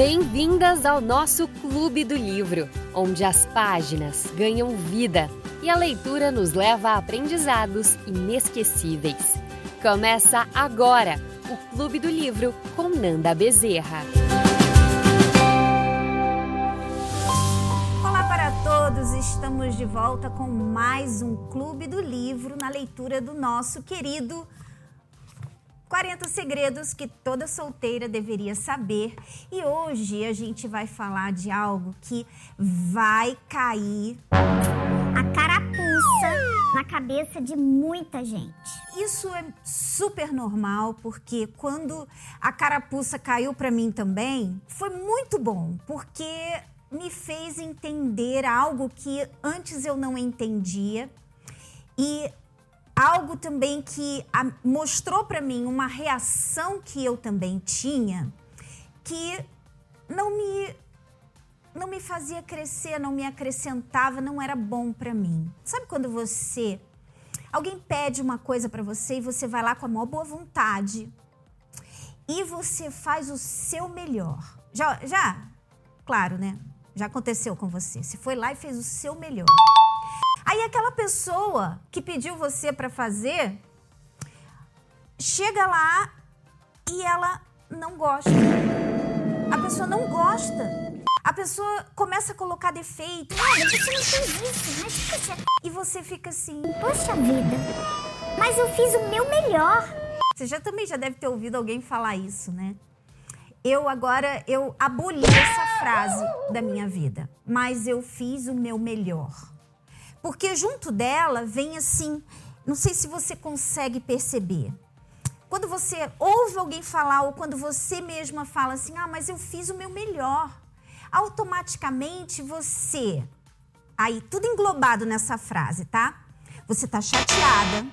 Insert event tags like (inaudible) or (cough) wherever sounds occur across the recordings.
Bem-vindas ao nosso Clube do Livro, onde as páginas ganham vida e a leitura nos leva a aprendizados inesquecíveis. Começa agora o Clube do Livro com Nanda Bezerra. Olá para todos, estamos de volta com mais um Clube do Livro na leitura do nosso querido 40 segredos que toda solteira deveria saber. E hoje a gente vai falar de algo que vai cair a carapuça na cabeça de muita gente. Isso é super normal, porque quando a carapuça caiu para mim também, foi muito bom, porque me fez entender algo que antes eu não entendia. E algo também que mostrou para mim uma reação que eu também tinha, que não me não me fazia crescer, não me acrescentava, não era bom para mim. Sabe quando você alguém pede uma coisa para você e você vai lá com a maior boa vontade e você faz o seu melhor. Já já, claro, né? Já aconteceu com você. Você foi lá e fez o seu melhor. Aí aquela pessoa que pediu você para fazer chega lá e ela não gosta. A pessoa não gosta. A pessoa começa a colocar defeito. Olha, você não fez isso, mas poxa. E você fica assim. Poxa vida, mas eu fiz o meu melhor. Você já também já deve ter ouvido alguém falar isso, né? Eu agora eu aboli essa frase da minha vida, mas eu fiz o meu melhor. Porque junto dela vem assim, não sei se você consegue perceber. Quando você ouve alguém falar ou quando você mesma fala assim: "Ah, mas eu fiz o meu melhor". Automaticamente você aí tudo englobado nessa frase, tá? Você tá chateada.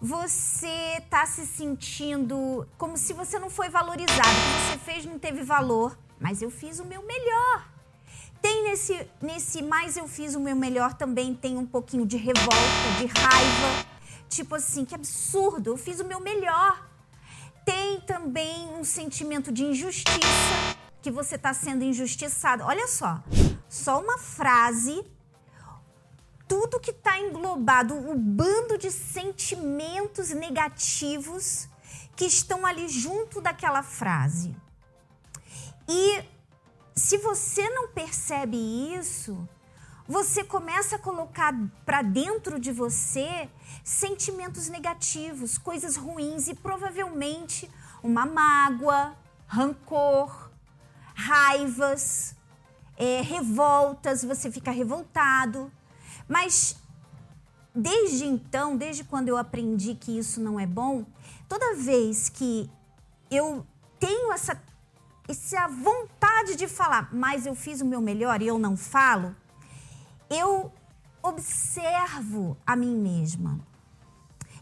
Você tá se sentindo como se você não foi valorizado, o que você fez não teve valor, mas eu fiz o meu melhor. Tem nesse, nesse mais eu fiz o meu melhor também tem um pouquinho de revolta, de raiva. Tipo assim, que absurdo, eu fiz o meu melhor. Tem também um sentimento de injustiça, que você está sendo injustiçado. Olha só, só uma frase, tudo que está englobado, o um bando de sentimentos negativos que estão ali junto daquela frase. E se você não percebe isso, você começa a colocar para dentro de você sentimentos negativos, coisas ruins e provavelmente uma mágoa, rancor, raivas, é, revoltas, você fica revoltado. Mas desde então, desde quando eu aprendi que isso não é bom, toda vez que eu tenho essa e se a vontade de falar, mas eu fiz o meu melhor e eu não falo, eu observo a mim mesma.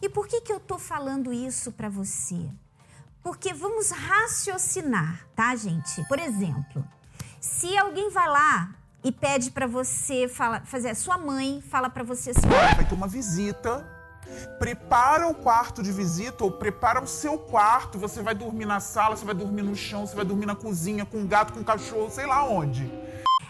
E por que, que eu estou falando isso para você? Porque vamos raciocinar, tá, gente? Por exemplo, se alguém vai lá e pede para você fala, fazer, a sua mãe fala para você assim: vai ter uma visita prepara o quarto de visita ou prepara o seu quarto. Você vai dormir na sala, você vai dormir no chão, você vai dormir na cozinha com um gato, com um cachorro, sei lá onde.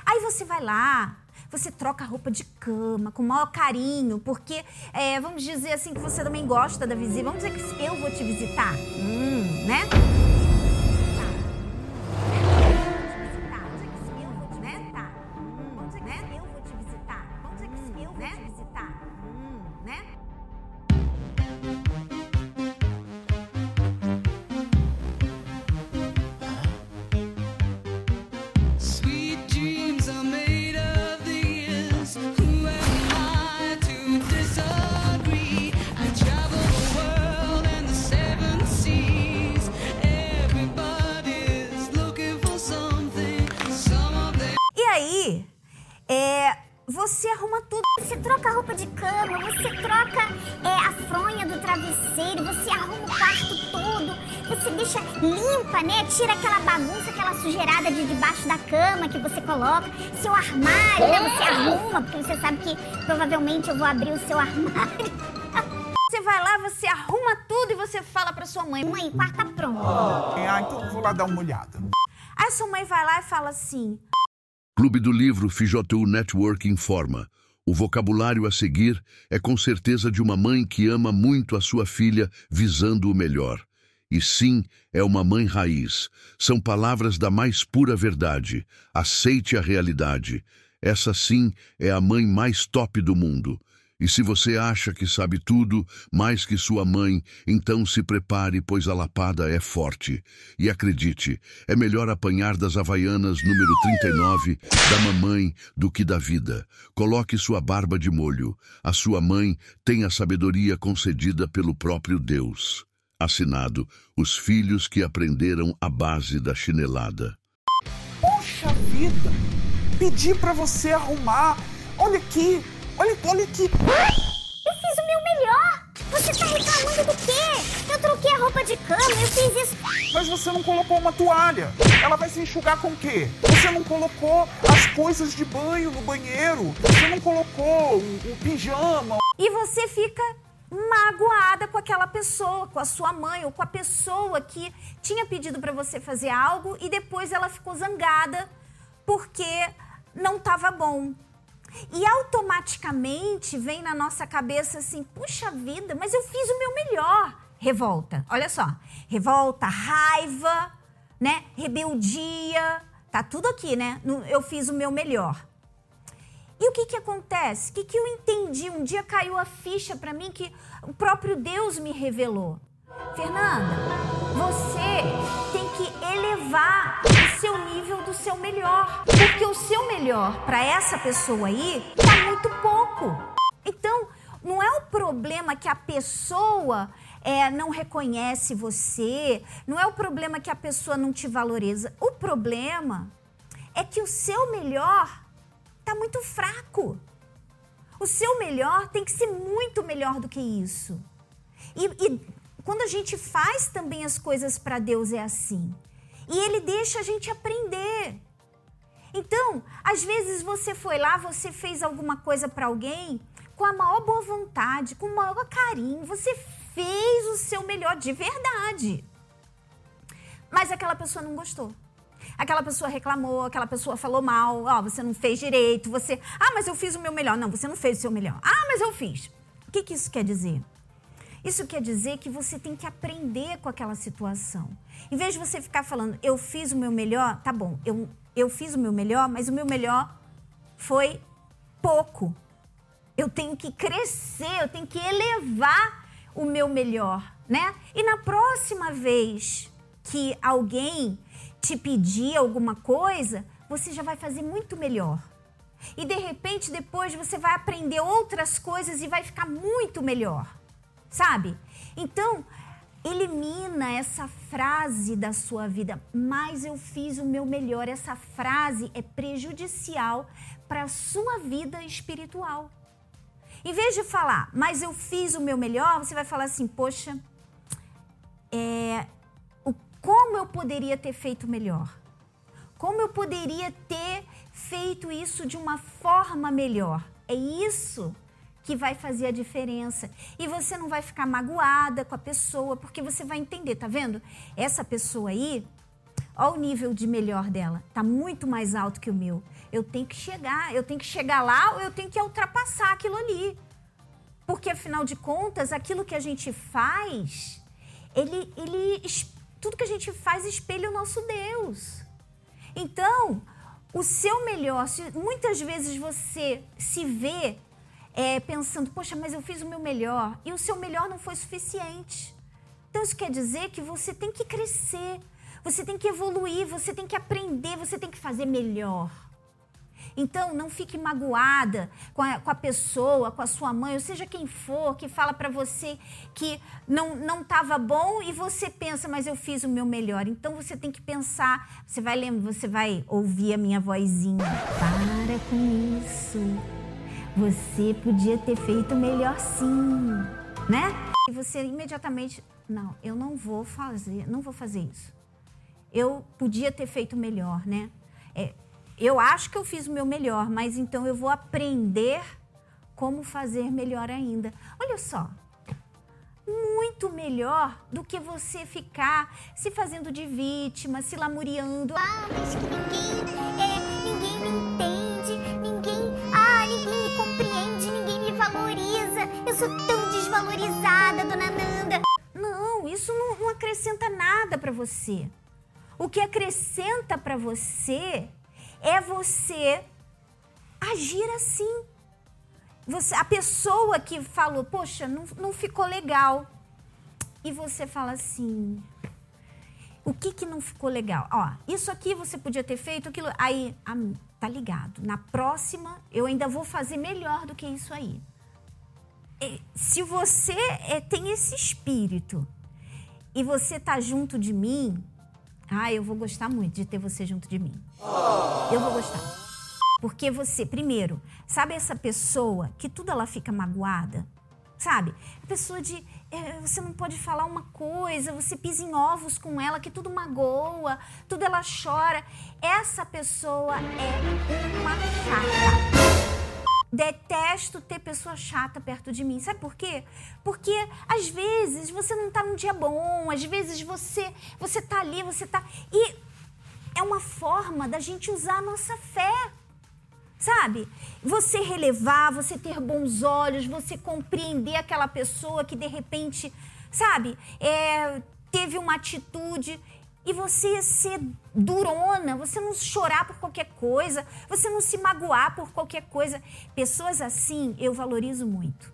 Aí você vai lá, você troca a roupa de cama com o maior carinho, porque é, vamos dizer assim que você também gosta da visita. Vamos dizer que eu vou te visitar, hum, né? Você arruma tudo. Você troca a roupa de cama, você troca é, a fronha do travesseiro, você arruma o quarto todo, você deixa limpa, né? Tira aquela bagunça, aquela sujeirada de debaixo da cama que você coloca. Seu armário, né? Você arruma, porque você sabe que provavelmente eu vou abrir o seu armário. (laughs) Você vai lá, você arruma tudo e você fala pra sua mãe: Mãe, o quarto tá pronto. Ah, então eu vou lá dar uma olhada. A Aí sua mãe vai lá e fala assim: Clube do Livro FIJOTU Network informa. O vocabulário a seguir é com certeza de uma mãe que ama muito a sua filha, visando o melhor. E sim, é uma mãe raiz. São palavras da mais pura verdade. Aceite a realidade. Essa sim é a mãe mais top do mundo. E se você acha que sabe tudo, mais que sua mãe, então se prepare, pois a lapada é forte. E acredite, é melhor apanhar das Havaianas número 39 da mamãe do que da vida. Coloque sua barba de molho. A sua mãe tem a sabedoria concedida pelo próprio Deus. Assinado: Os filhos que aprenderam a base da chinelada. Poxa vida! Pedi pra você arrumar. Olha aqui, olha, olha aqui. Eu fiz o meu melhor! Você tá reclamando do quê? Eu troquei a roupa de cama, eu fiz isso. Mas você não colocou uma toalha. Ela vai se enxugar com o quê? Você não colocou as coisas de banho no banheiro. Você não colocou o, o pijama. E você fica magoada com aquela pessoa, com a sua mãe ou com a pessoa que tinha pedido para você fazer algo e depois ela ficou zangada porque não estava bom. E automaticamente vem na nossa cabeça assim: puxa vida, mas eu fiz o meu melhor. Revolta, olha só. Revolta, raiva, né? Rebeldia. Tá tudo aqui, né? Eu fiz o meu melhor. E o que que acontece? O que que eu entendi? Um dia caiu a ficha para mim que o próprio Deus me revelou. Fernanda, você tem que elevar seu nível do seu melhor, porque o seu melhor para essa pessoa aí tá muito pouco. Então, não é o problema que a pessoa é, não reconhece você, não é o problema que a pessoa não te valoriza. O problema é que o seu melhor tá muito fraco. O seu melhor tem que ser muito melhor do que isso. E, e quando a gente faz também as coisas para Deus é assim. E Ele deixa a gente aprender. Então, às vezes você foi lá, você fez alguma coisa para alguém com a maior boa vontade, com o maior carinho, você fez o seu melhor de verdade. Mas aquela pessoa não gostou. Aquela pessoa reclamou, aquela pessoa falou mal, ó, oh, você não fez direito, você. Ah, mas eu fiz o meu melhor. Não, você não fez o seu melhor. Ah, mas eu fiz. O que, que isso quer dizer? Isso quer dizer que você tem que aprender com aquela situação. Em vez de você ficar falando, eu fiz o meu melhor, tá bom, eu, eu fiz o meu melhor, mas o meu melhor foi pouco. Eu tenho que crescer, eu tenho que elevar o meu melhor, né? E na próxima vez que alguém te pedir alguma coisa, você já vai fazer muito melhor. E de repente depois você vai aprender outras coisas e vai ficar muito melhor sabe? Então, elimina essa frase da sua vida, mas eu fiz o meu melhor. Essa frase é prejudicial para a sua vida espiritual. Em vez de falar, mas eu fiz o meu melhor, você vai falar assim, poxa, é, o, como eu poderia ter feito melhor? Como eu poderia ter feito isso de uma forma melhor? É isso que vai fazer a diferença. E você não vai ficar magoada com a pessoa, porque você vai entender, tá vendo? Essa pessoa aí, olha o nível de melhor dela, tá muito mais alto que o meu. Eu tenho que chegar, eu tenho que chegar lá ou eu tenho que ultrapassar aquilo ali. Porque afinal de contas, aquilo que a gente faz, ele, ele tudo que a gente faz espelha o nosso Deus. Então, o seu melhor, se muitas vezes você se vê é, pensando, poxa, mas eu fiz o meu melhor e o seu melhor não foi suficiente. Então isso quer dizer que você tem que crescer, você tem que evoluir, você tem que aprender, você tem que fazer melhor. Então, não fique magoada com a, com a, pessoa, com a sua mãe, ou seja quem for, que fala para você que não estava bom e você pensa, mas eu fiz o meu melhor. Então, você tem que pensar, você vai lembrar, você vai ouvir a minha vozinha. Para com isso. Você podia ter feito melhor sim, né? E você imediatamente, não, eu não vou fazer, não vou fazer isso. Eu podia ter feito melhor, né? É, eu acho que eu fiz o meu melhor, mas então eu vou aprender como fazer melhor ainda. Olha só, muito melhor do que você ficar se fazendo de vítima, se lamuriando. Ah, mas que tão desvalorizada, dona Nanda. Não, isso não, não acrescenta nada para você. O que acrescenta para você é você agir assim. Você, a pessoa que falou, poxa, não, não ficou legal. E você fala assim, o que que não ficou legal? Ó, isso aqui você podia ter feito, aquilo. Aí, tá ligado. Na próxima, eu ainda vou fazer melhor do que isso aí. E, se você é, tem esse espírito e você tá junto de mim, ah, eu vou gostar muito de ter você junto de mim. Eu vou gostar. Porque você, primeiro, sabe essa pessoa que tudo ela fica magoada? Sabe? A pessoa de. É, você não pode falar uma coisa, você pisa em ovos com ela, que tudo magoa, tudo ela chora. Essa pessoa é uma chata. Detesto ter pessoa chata perto de mim. Sabe por quê? Porque às vezes você não tá num dia bom, às vezes você você tá ali, você tá e é uma forma da gente usar a nossa fé sabe? Você relevar, você ter bons olhos, você compreender aquela pessoa que de repente, sabe, é, teve uma atitude e você ser durona, você não chorar por qualquer coisa, você não se magoar por qualquer coisa. Pessoas assim eu valorizo muito.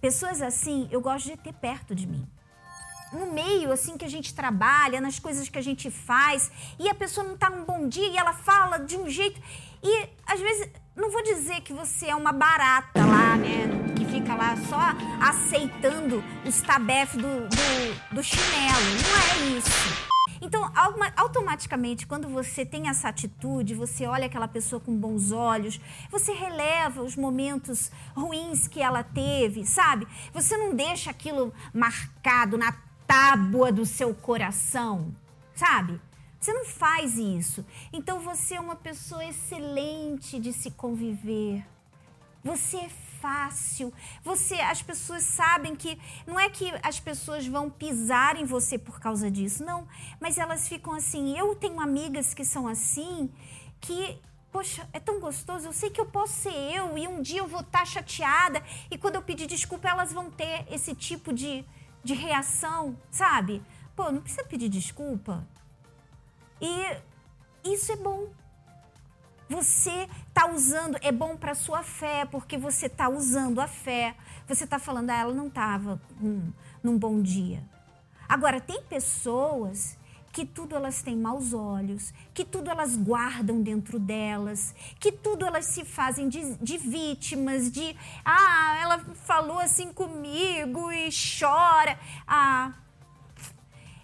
Pessoas assim eu gosto de ter perto de mim no meio assim que a gente trabalha, nas coisas que a gente faz, e a pessoa não está num bom dia e ela fala de um jeito. E às vezes, não vou dizer que você é uma barata lá, né? Que fica lá só aceitando os tabefes do, do, do chinelo. Não é isso. Então, automaticamente, quando você tem essa atitude, você olha aquela pessoa com bons olhos, você releva os momentos ruins que ela teve, sabe? Você não deixa aquilo marcado na tábua do seu coração, sabe? Você não faz isso. Então você é uma pessoa excelente de se conviver. Você é fácil. Você, as pessoas sabem que não é que as pessoas vão pisar em você por causa disso, não. Mas elas ficam assim. Eu tenho amigas que são assim, que poxa, é tão gostoso, eu sei que eu posso ser eu e um dia eu vou estar chateada e quando eu pedir desculpa elas vão ter esse tipo de, de reação, sabe? Pô, não precisa pedir desculpa. E isso é bom. Você está usando, é bom para sua fé, porque você está usando a fé. Você está falando, ah, ela não estava hum, num bom dia. Agora, tem pessoas que tudo elas têm maus olhos, que tudo elas guardam dentro delas, que tudo elas se fazem de, de vítimas, de ah, ela falou assim comigo e chora. Ah,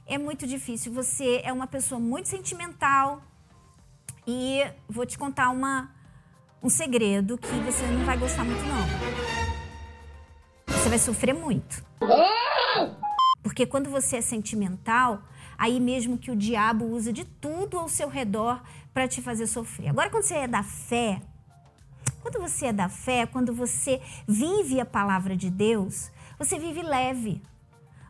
é muito difícil. Você é uma pessoa muito sentimental e vou te contar uma, um segredo que você não vai gostar muito, não. Você vai sofrer muito. Porque quando você é sentimental, aí mesmo que o diabo usa de tudo ao seu redor para te fazer sofrer. Agora, quando você é da fé, quando você é da fé, quando você vive a palavra de Deus, você vive leve.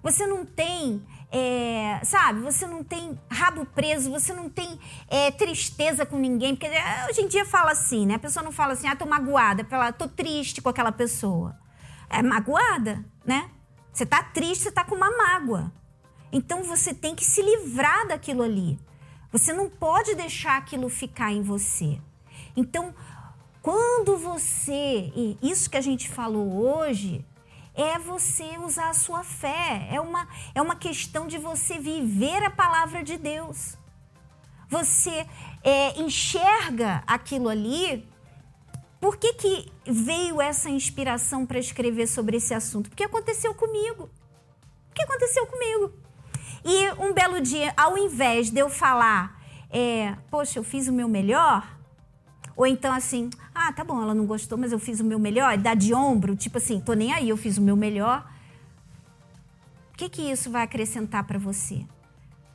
Você não tem é, sabe, você não tem rabo preso, você não tem é, tristeza com ninguém. Porque é, hoje em dia fala assim, né? A pessoa não fala assim, ah, tô magoada, fala, tô triste com aquela pessoa. É magoada, né? Você tá triste, você tá com uma mágoa. Então você tem que se livrar daquilo ali. Você não pode deixar aquilo ficar em você. Então, quando você, e isso que a gente falou hoje, é você usar a sua fé, é uma, é uma questão de você viver a palavra de Deus. Você é, enxerga aquilo ali. Por que, que veio essa inspiração para escrever sobre esse assunto? Porque aconteceu comigo. O que aconteceu comigo? E um belo dia, ao invés de eu falar, é, poxa, eu fiz o meu melhor, ou então assim, ah, tá bom, ela não gostou, mas eu fiz o meu melhor, dá de ombro, tipo assim, tô nem aí, eu fiz o meu melhor. O que que isso vai acrescentar para você?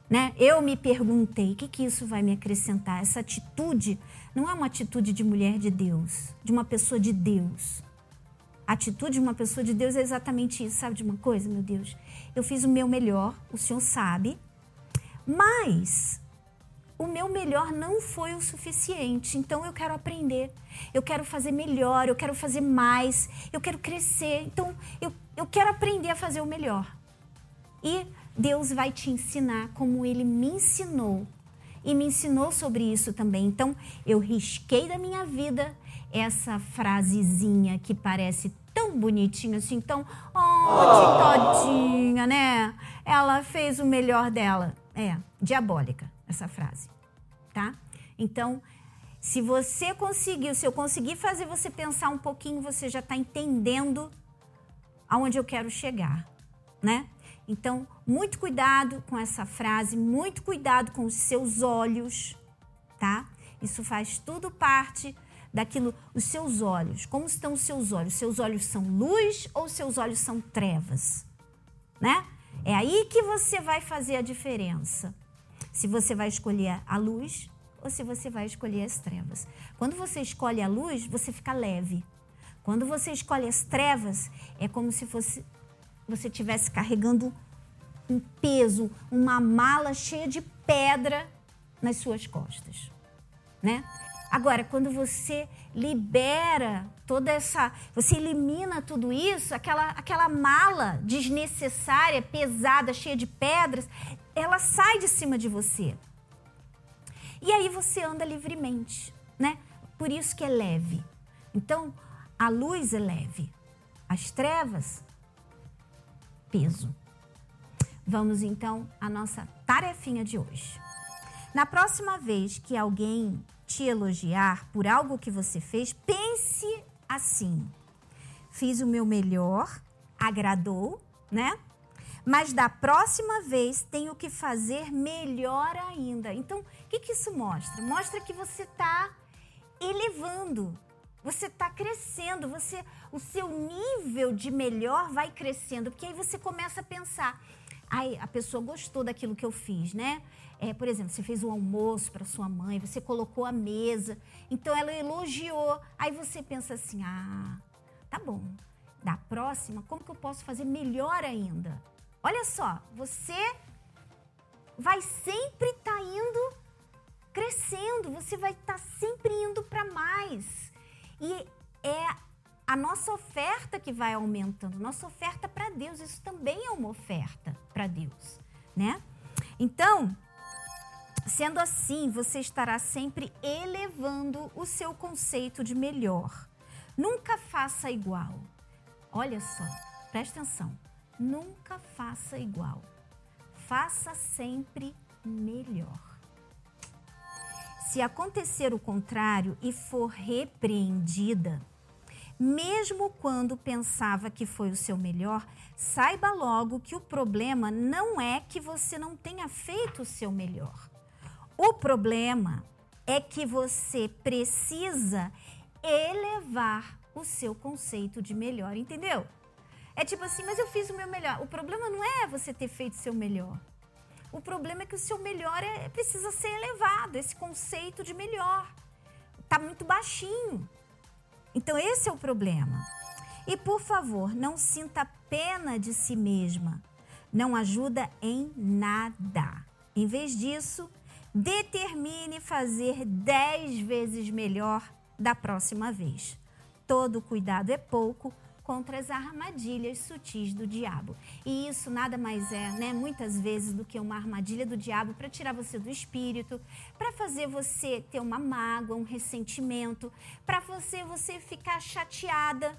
Né? Eu me perguntei, o que que isso vai me acrescentar? Essa atitude não é uma atitude de mulher de Deus, de uma pessoa de Deus. A atitude de uma pessoa de Deus é exatamente isso, sabe de uma coisa, meu Deus? Eu fiz o meu melhor, o Senhor sabe, mas o meu melhor não foi o suficiente. Então eu quero aprender, eu quero fazer melhor, eu quero fazer mais, eu quero crescer. Então eu, eu quero aprender a fazer o melhor. E Deus vai te ensinar como Ele me ensinou. E me ensinou sobre isso também. Então eu risquei da minha vida essa frasezinha que parece tão bonitinha assim, tão, oh, todinha, né? Ela fez o melhor dela. É, diabólica essa frase, tá? Então, se você conseguiu, se eu conseguir fazer você pensar um pouquinho, você já está entendendo aonde eu quero chegar, né? Então, muito cuidado com essa frase, muito cuidado com os seus olhos, tá? Isso faz tudo parte daquilo, os seus olhos. Como estão os seus olhos? Seus olhos são luz ou seus olhos são trevas? Né? É aí que você vai fazer a diferença se você vai escolher a luz ou se você vai escolher as trevas. Quando você escolhe a luz, você fica leve. Quando você escolhe as trevas, é como se fosse você estivesse carregando um peso, uma mala cheia de pedra nas suas costas, né? Agora, quando você libera toda essa, você elimina tudo isso, aquela, aquela mala desnecessária, pesada, cheia de pedras, ela sai de cima de você. E aí você anda livremente, né? Por isso que é leve. Então, a luz é leve, as trevas, peso. Vamos então à nossa tarefinha de hoje. Na próxima vez que alguém te elogiar por algo que você fez, pense assim: fiz o meu melhor, agradou, né? Mas da próxima vez tenho que fazer melhor ainda. Então, o que, que isso mostra? Mostra que você está elevando, você está crescendo, você, o seu nível de melhor vai crescendo, porque aí você começa a pensar, ai, a pessoa gostou daquilo que eu fiz, né? É, por exemplo, você fez um almoço para sua mãe, você colocou a mesa, então ela elogiou. Aí você pensa assim: ah, tá bom. Da próxima, como que eu posso fazer melhor ainda? Olha só, você vai sempre estar tá indo crescendo, você vai estar tá sempre indo para mais. E é a nossa oferta que vai aumentando, nossa oferta para Deus, isso também é uma oferta para Deus, né? Então, sendo assim, você estará sempre elevando o seu conceito de melhor. Nunca faça igual. Olha só, presta atenção. Nunca faça igual. Faça sempre melhor. Se acontecer o contrário e for repreendida, mesmo quando pensava que foi o seu melhor, saiba logo que o problema não é que você não tenha feito o seu melhor. O problema é que você precisa elevar o seu conceito de melhor, entendeu? É tipo assim, mas eu fiz o meu melhor. O problema não é você ter feito o seu melhor. O problema é que o seu melhor é, precisa ser elevado, esse conceito de melhor. Tá muito baixinho. Então esse é o problema. E por favor, não sinta pena de si mesma. Não ajuda em nada. Em vez disso, determine fazer dez vezes melhor da próxima vez. Todo cuidado é pouco contra as armadilhas sutis do diabo. E isso nada mais é, né, muitas vezes, do que uma armadilha do diabo para tirar você do espírito, para fazer você ter uma mágoa, um ressentimento, para você você ficar chateada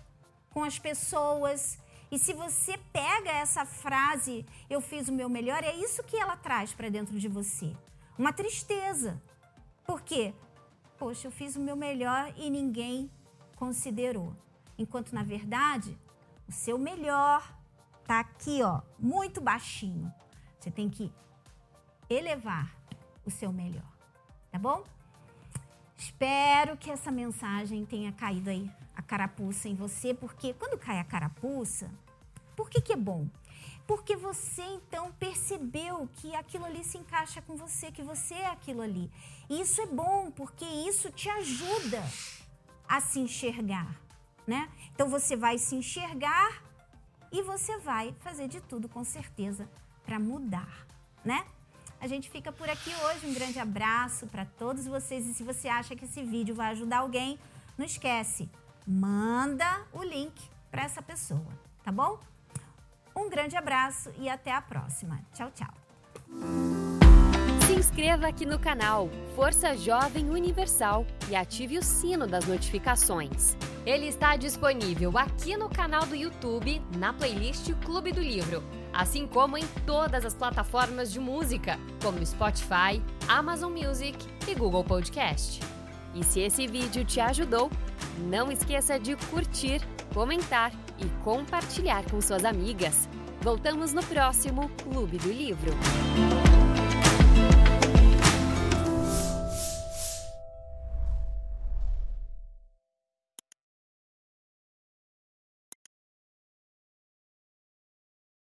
com as pessoas. E se você pega essa frase, eu fiz o meu melhor, é isso que ela traz para dentro de você. Uma tristeza. Por quê? Poxa, eu fiz o meu melhor e ninguém considerou. Enquanto na verdade, o seu melhor tá aqui, ó, muito baixinho. Você tem que elevar o seu melhor, tá bom? Espero que essa mensagem tenha caído aí a carapuça em você, porque quando cai a carapuça, por que, que é bom? Porque você então percebeu que aquilo ali se encaixa com você, que você é aquilo ali. E isso é bom, porque isso te ajuda a se enxergar né? Então você vai se enxergar e você vai fazer de tudo com certeza para mudar, né? A gente fica por aqui hoje. Um grande abraço para todos vocês e se você acha que esse vídeo vai ajudar alguém, não esquece, manda o link para essa pessoa, tá bom? Um grande abraço e até a próxima. Tchau, tchau. Inscreva aqui no canal Força Jovem Universal e ative o sino das notificações. Ele está disponível aqui no canal do YouTube, na playlist Clube do Livro, assim como em todas as plataformas de música, como Spotify, Amazon Music e Google Podcast. E se esse vídeo te ajudou, não esqueça de curtir, comentar e compartilhar com suas amigas. Voltamos no próximo Clube do Livro.